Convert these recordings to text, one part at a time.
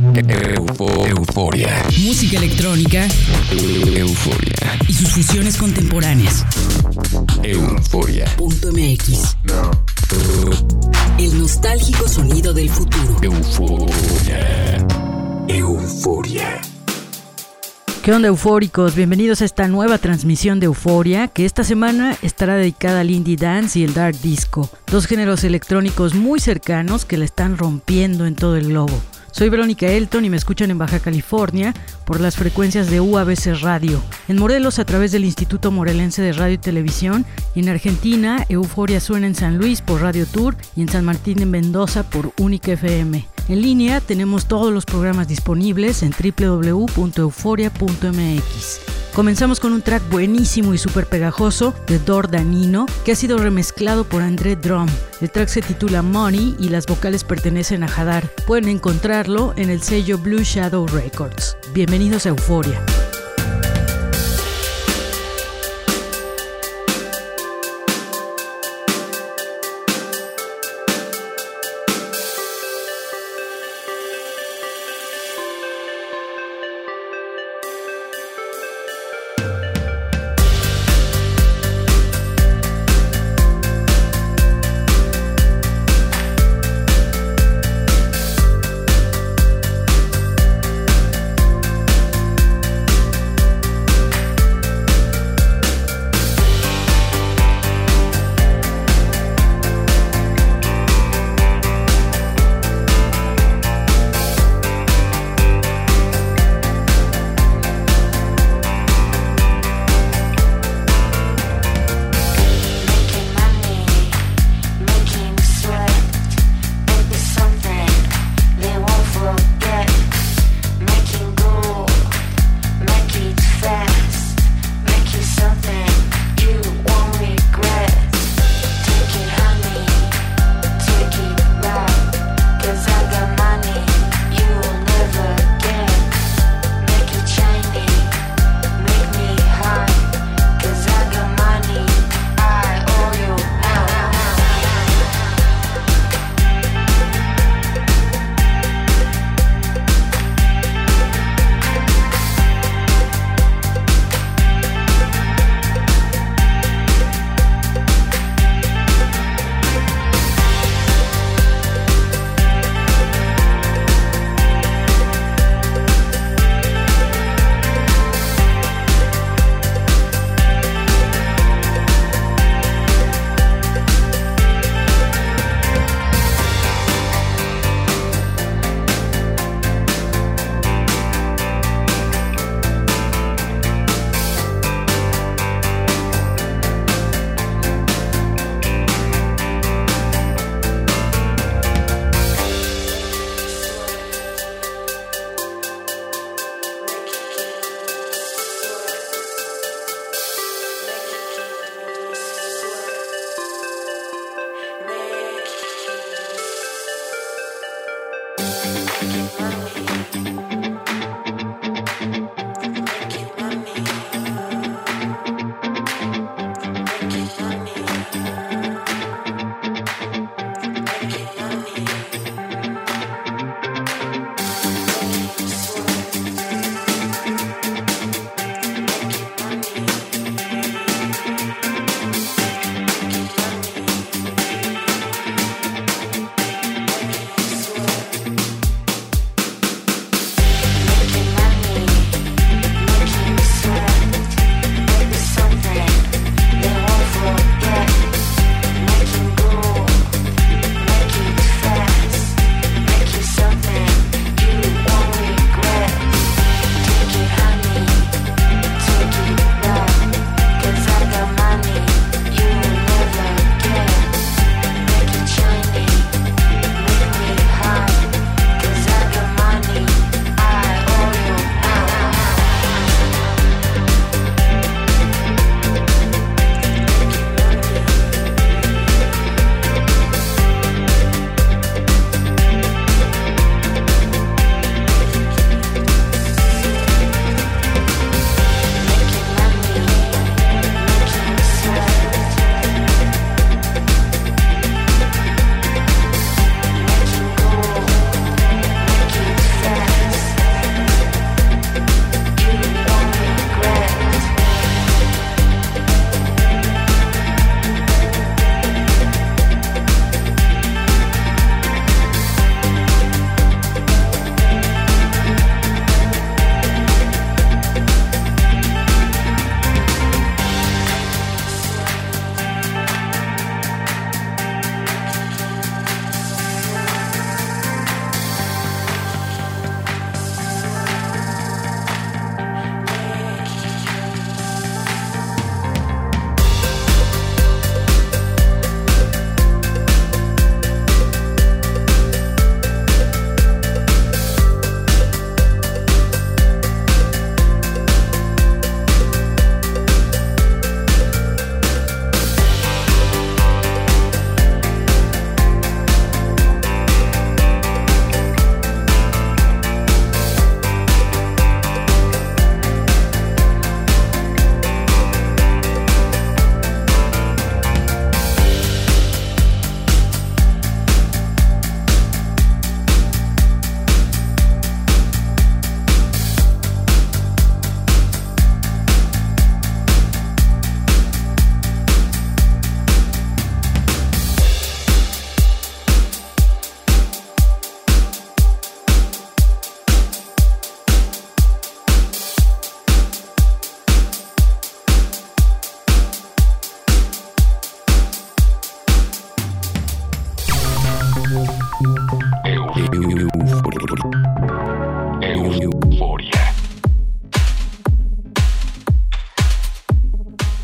Eufo- euforia. música electrónica Euforia. y sus fusiones contemporáneas. Euforia. Punto MX. El nostálgico sonido del futuro. Euforia. Euforia. ¿Qué onda eufóricos? Bienvenidos a esta nueva transmisión de Euforia que esta semana estará dedicada al indie dance y el dark disco, dos géneros electrónicos muy cercanos que la están rompiendo en todo el globo. Soy Verónica Elton y me escuchan en Baja California por las frecuencias de UABC Radio, en Morelos a través del Instituto Morelense de Radio y Televisión y en Argentina Euforia suena en San Luis por Radio Tour y en San Martín en Mendoza por Única FM. En línea tenemos todos los programas disponibles en www.euforia.mx. Comenzamos con un track buenísimo y súper pegajoso de Dor Danino que ha sido remezclado por André Drum. El track se titula Money y las vocales pertenecen a Hadar. Pueden encontrarlo en el sello Blue Shadow Records. Bienvenidos a Euforia.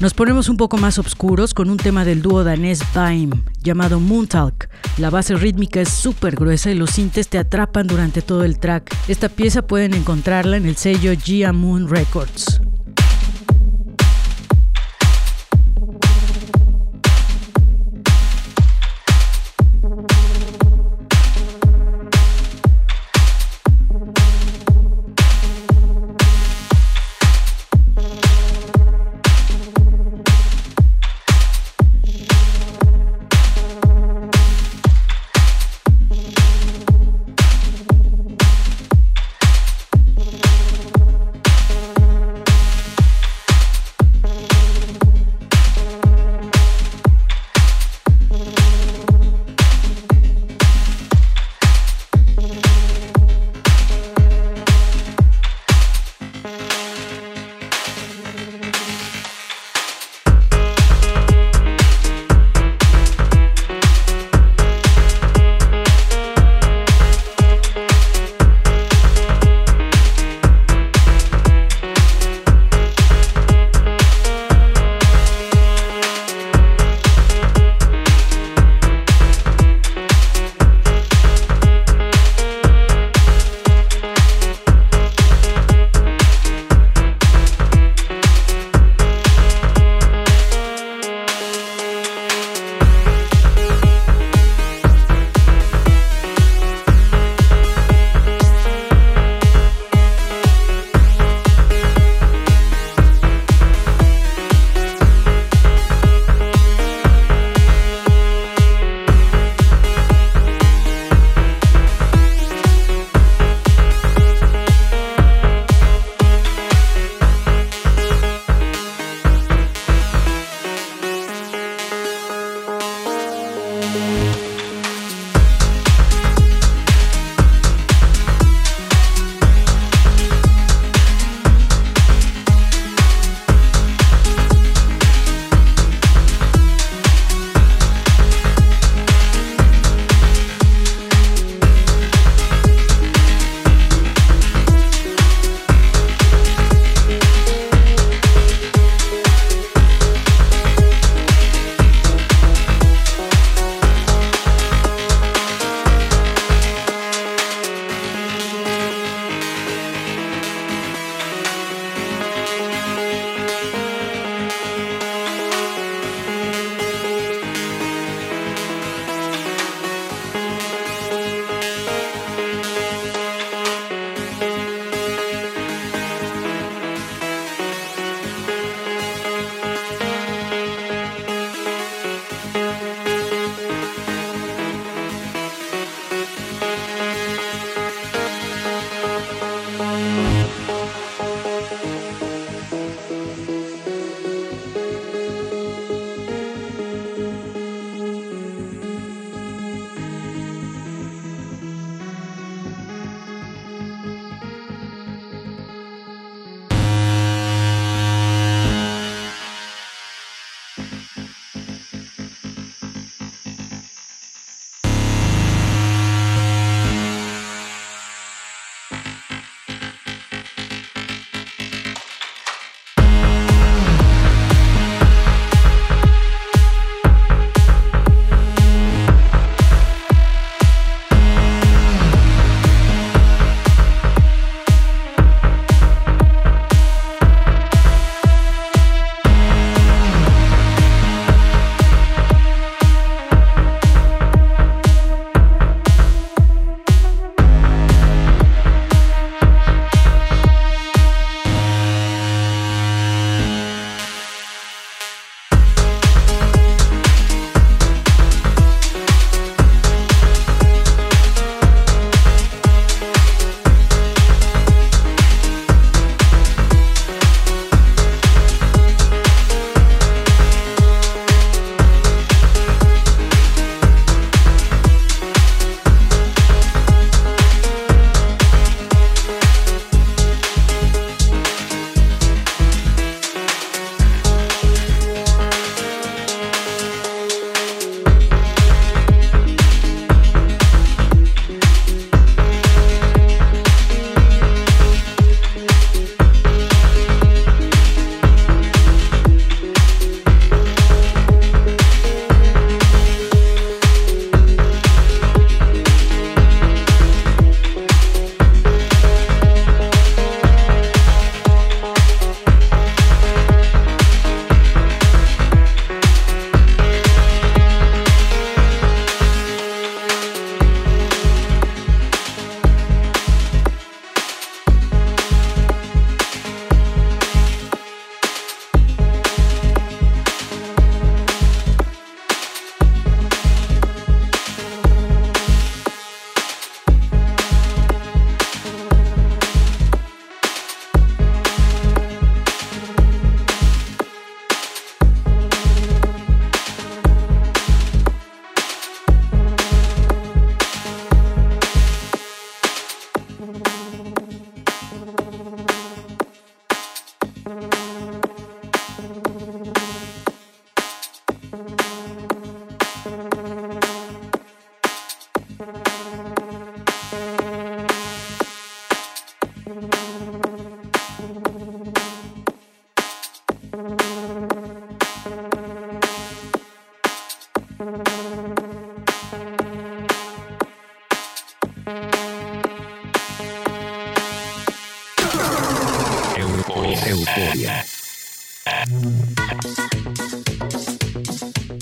Nos ponemos un poco más oscuros con un tema del dúo danés Baim llamado Moontalk. La base rítmica es súper gruesa y los sintes te atrapan durante todo el track. Esta pieza pueden encontrarla en el sello Gia Moon Records.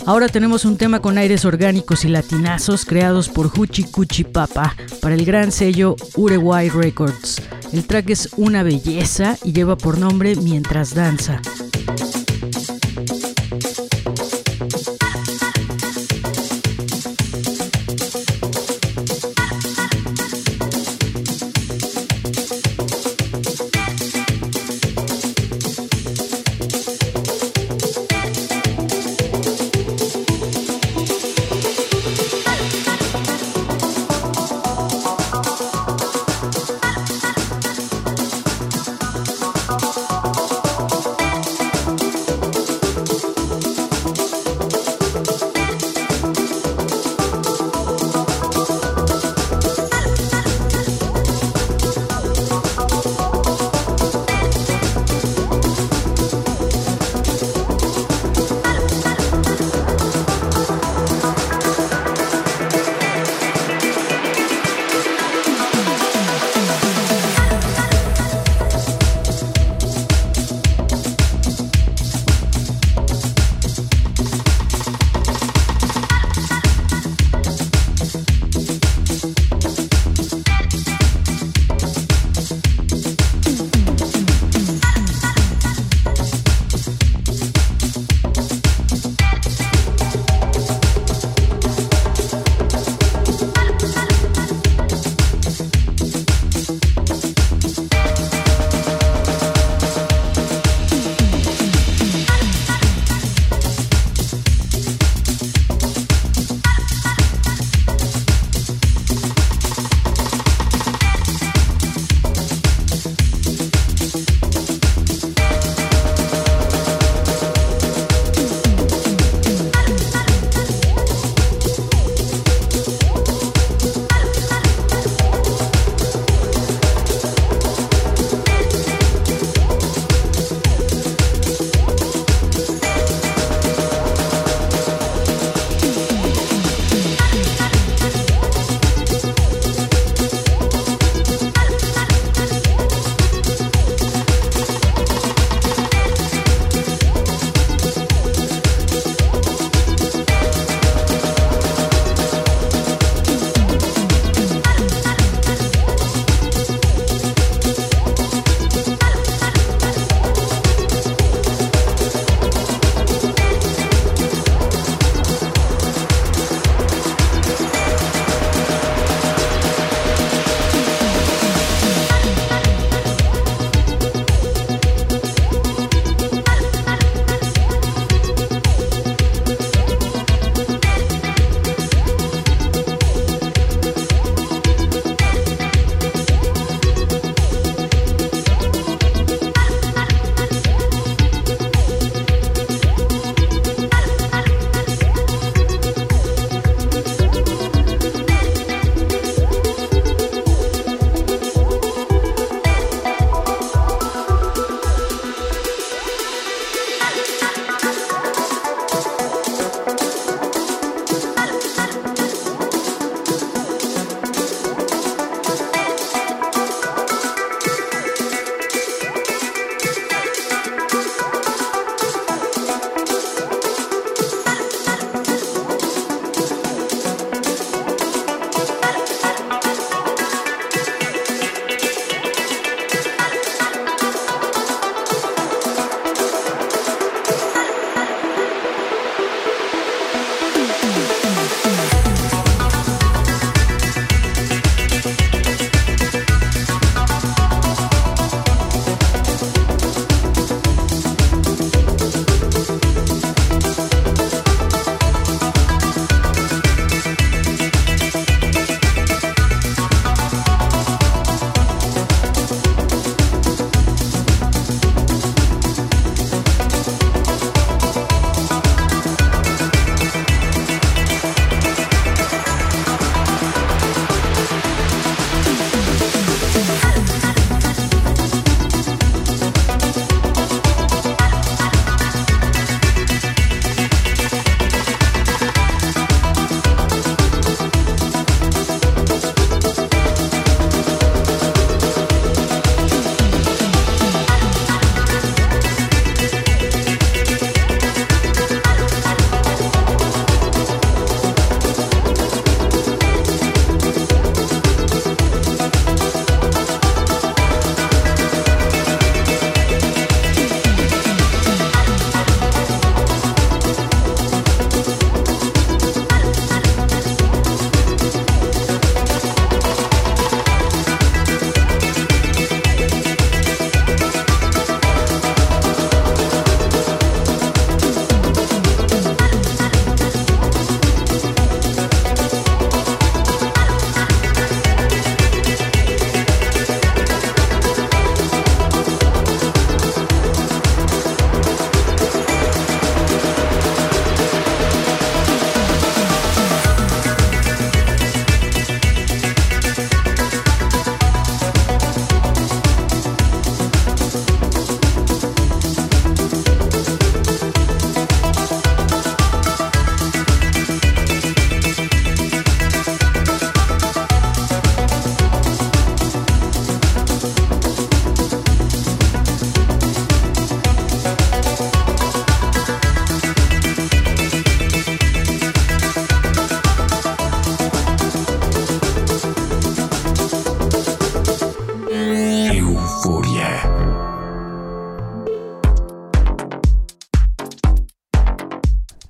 Ahora tenemos un tema con aires orgánicos y latinazos creados por Huchi Cuchi Papa para el gran sello Uruguay Records. El track es una belleza y lleva por nombre Mientras Danza.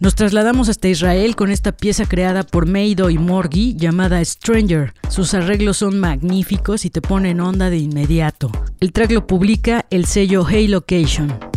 Nos trasladamos hasta Israel con esta pieza creada por Meido y Morgi llamada Stranger. Sus arreglos son magníficos y te ponen onda de inmediato. El track lo publica el sello Hey Location.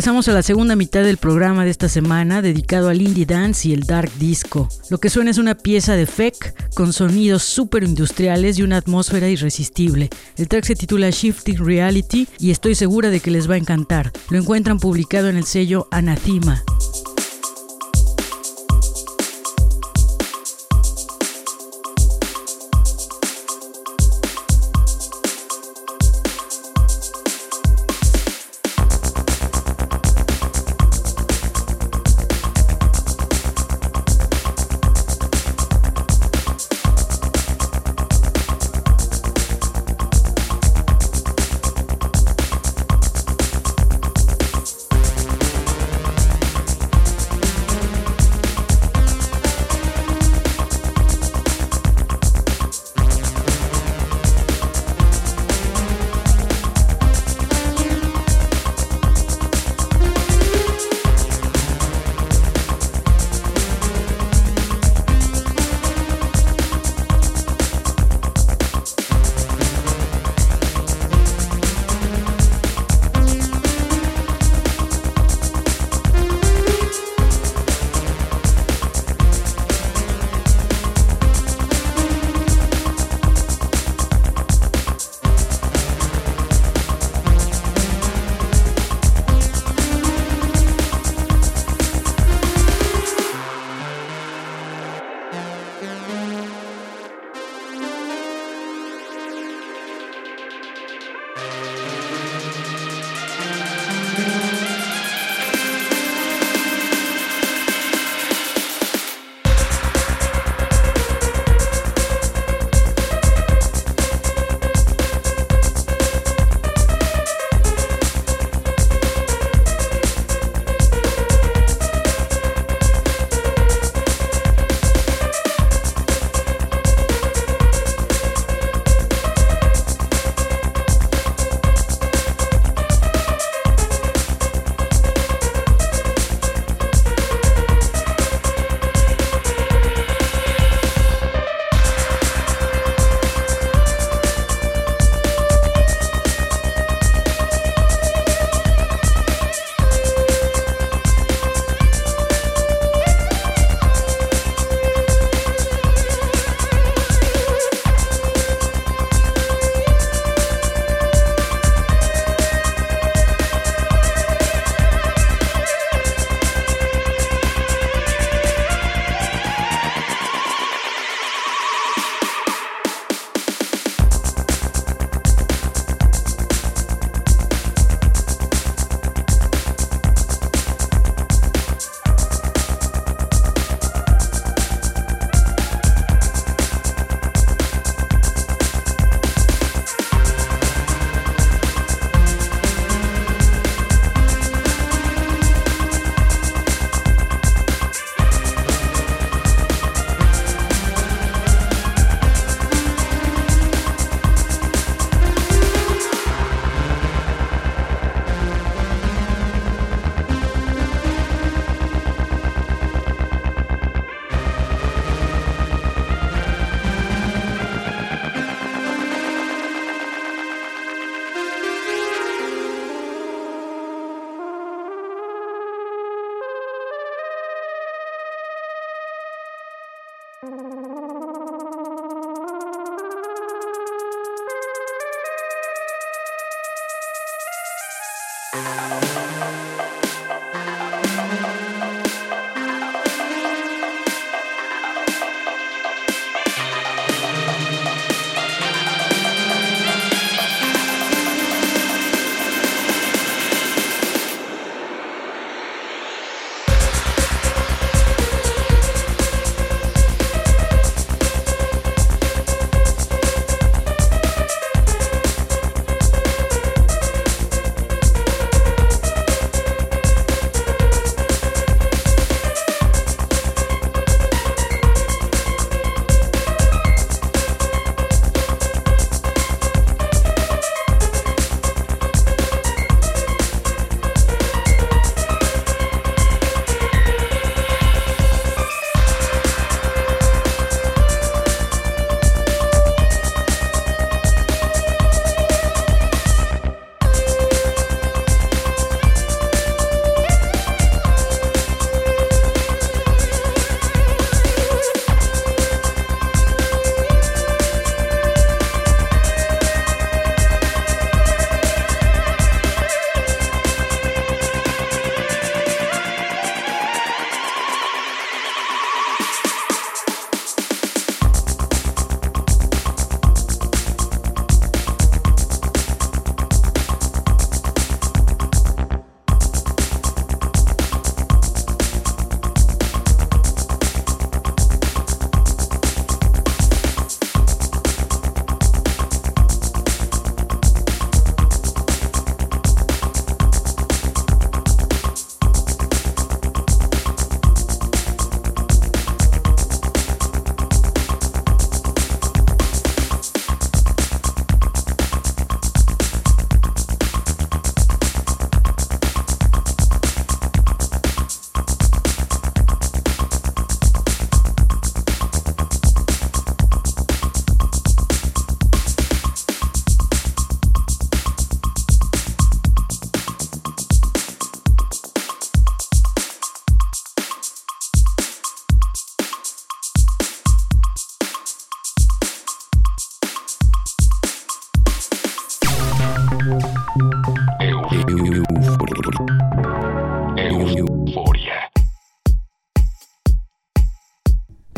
Regresamos a la segunda mitad del programa de esta semana dedicado al indie dance y el dark disco. Lo que suena es una pieza de FEC con sonidos super industriales y una atmósfera irresistible. El track se titula Shifting Reality y estoy segura de que les va a encantar. Lo encuentran publicado en el sello Anathema.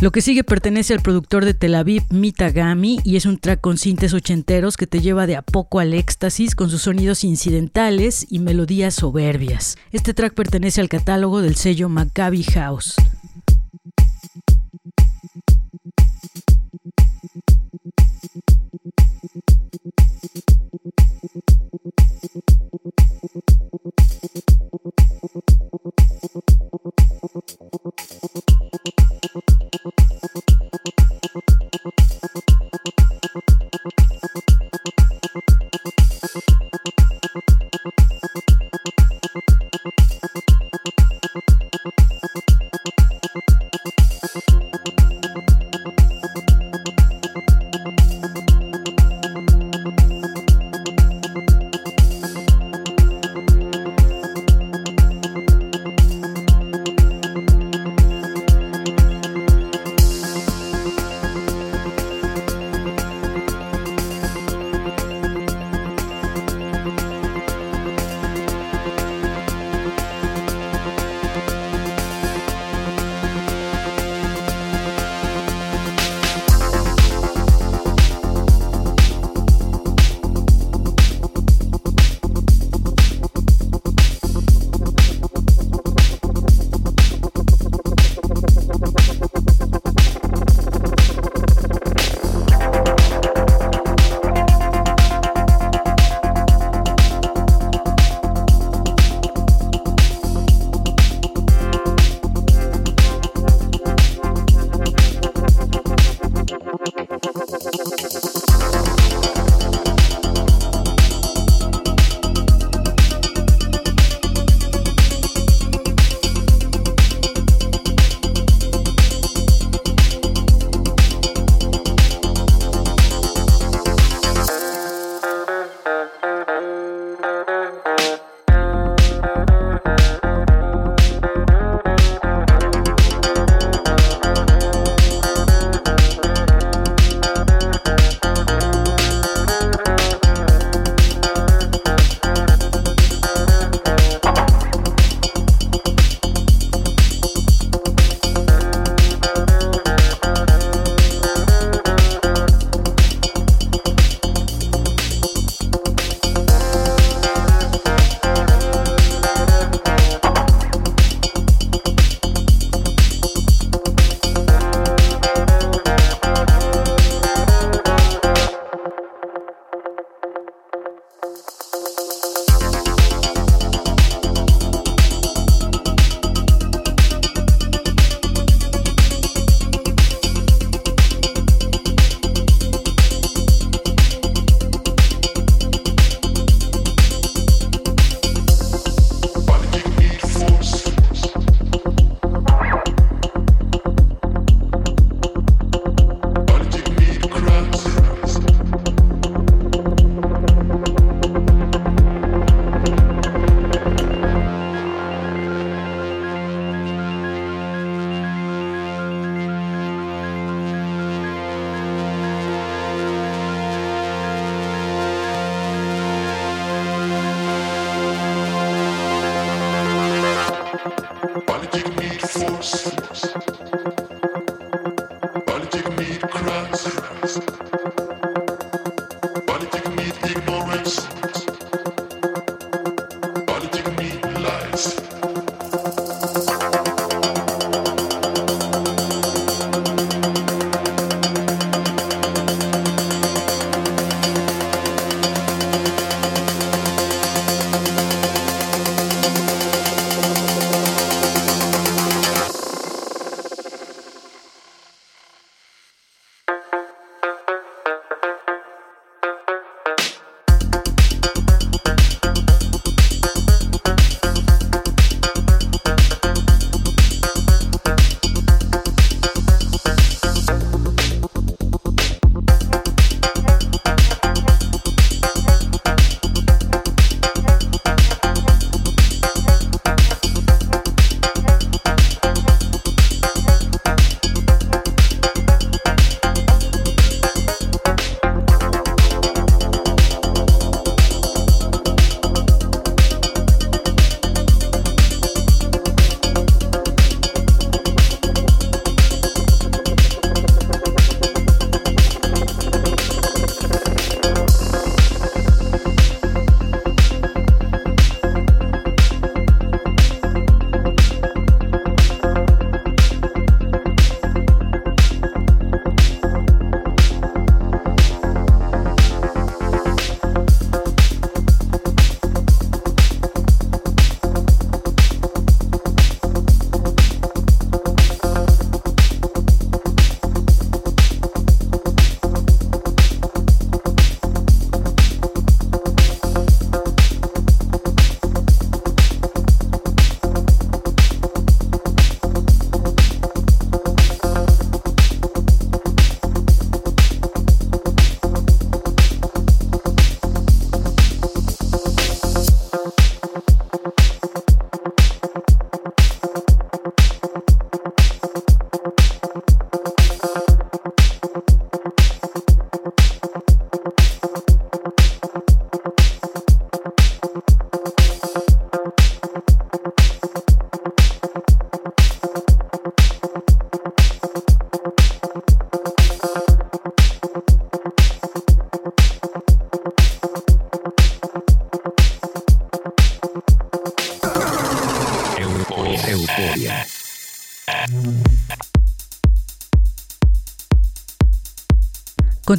Lo que sigue pertenece al productor de Tel Aviv, Mitagami, y es un track con cintes ochenteros que te lleva de a poco al éxtasis con sus sonidos incidentales y melodías soberbias. Este track pertenece al catálogo del sello Maccabi House.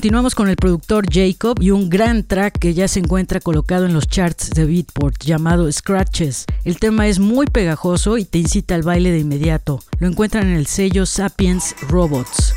Continuamos con el productor Jacob y un gran track que ya se encuentra colocado en los charts de Beatport llamado Scratches. El tema es muy pegajoso y te incita al baile de inmediato. Lo encuentran en el sello Sapiens Robots.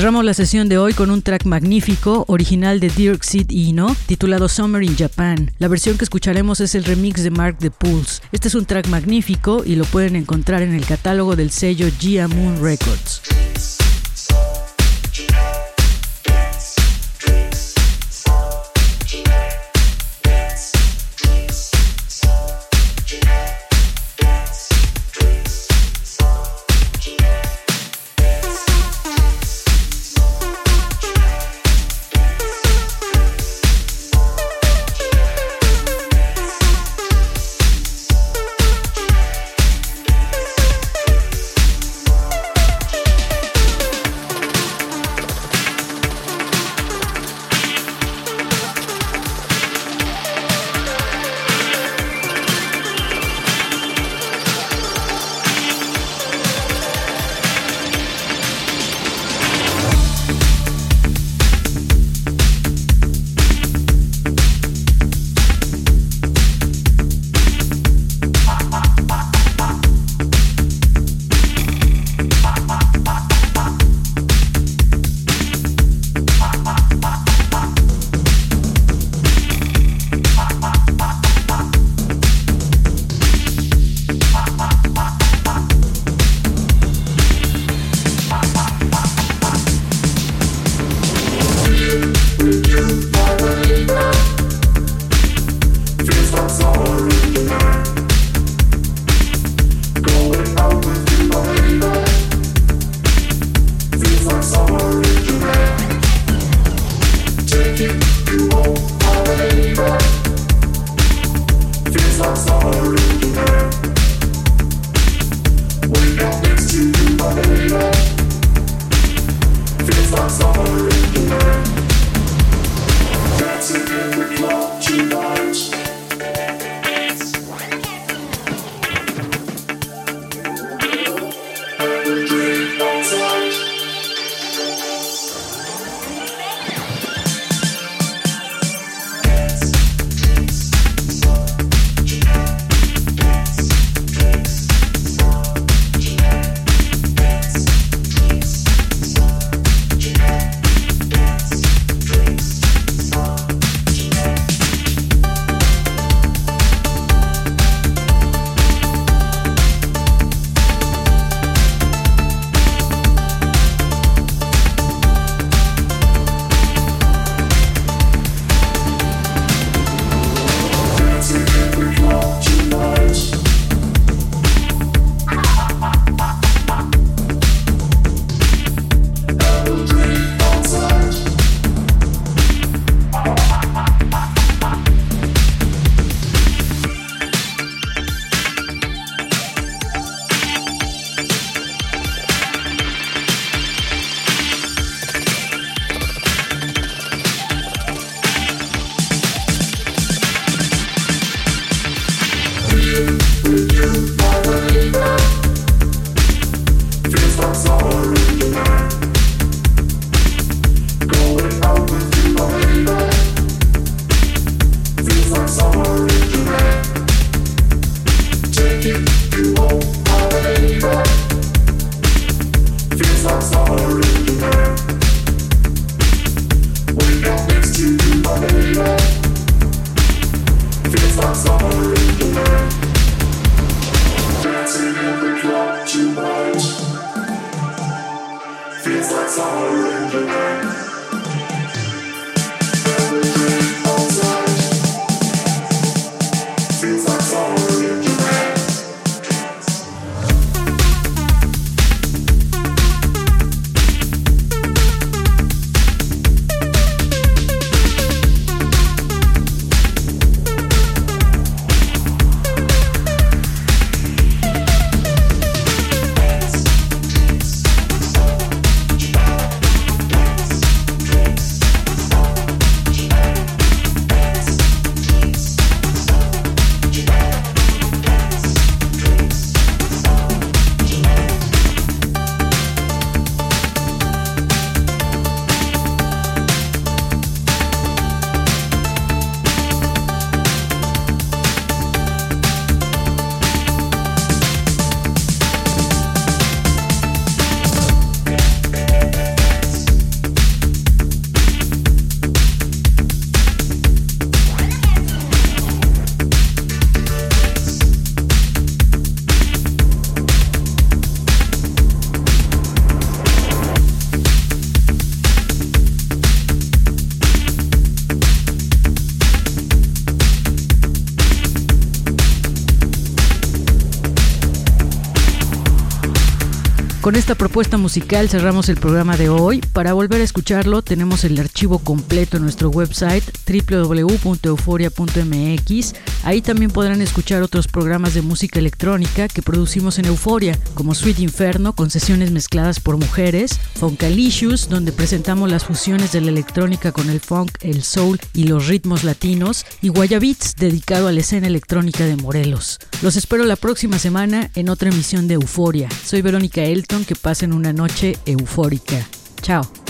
Cerramos la sesión de hoy con un track magnífico, original de Dirk Sid Ino, titulado Summer in Japan. La versión que escucharemos es el remix de Mark the Pulse. Este es un track magnífico y lo pueden encontrar en el catálogo del sello Gia Moon Records. Con esta propuesta musical cerramos el programa de hoy. Para volver a escucharlo tenemos el archivo completo en nuestro website www.euforia.mx. Ahí también podrán escuchar otros programas de música electrónica que producimos en Euforia, como Sweet Inferno con sesiones mezcladas por mujeres, Funkalicious, donde presentamos las fusiones de la electrónica con el funk, el soul y los ritmos latinos, y Guayabits, dedicado a la escena electrónica de Morelos. Los espero la próxima semana en otra emisión de Euforia. Soy Verónica Elton que pasen una noche eufórica. Chao.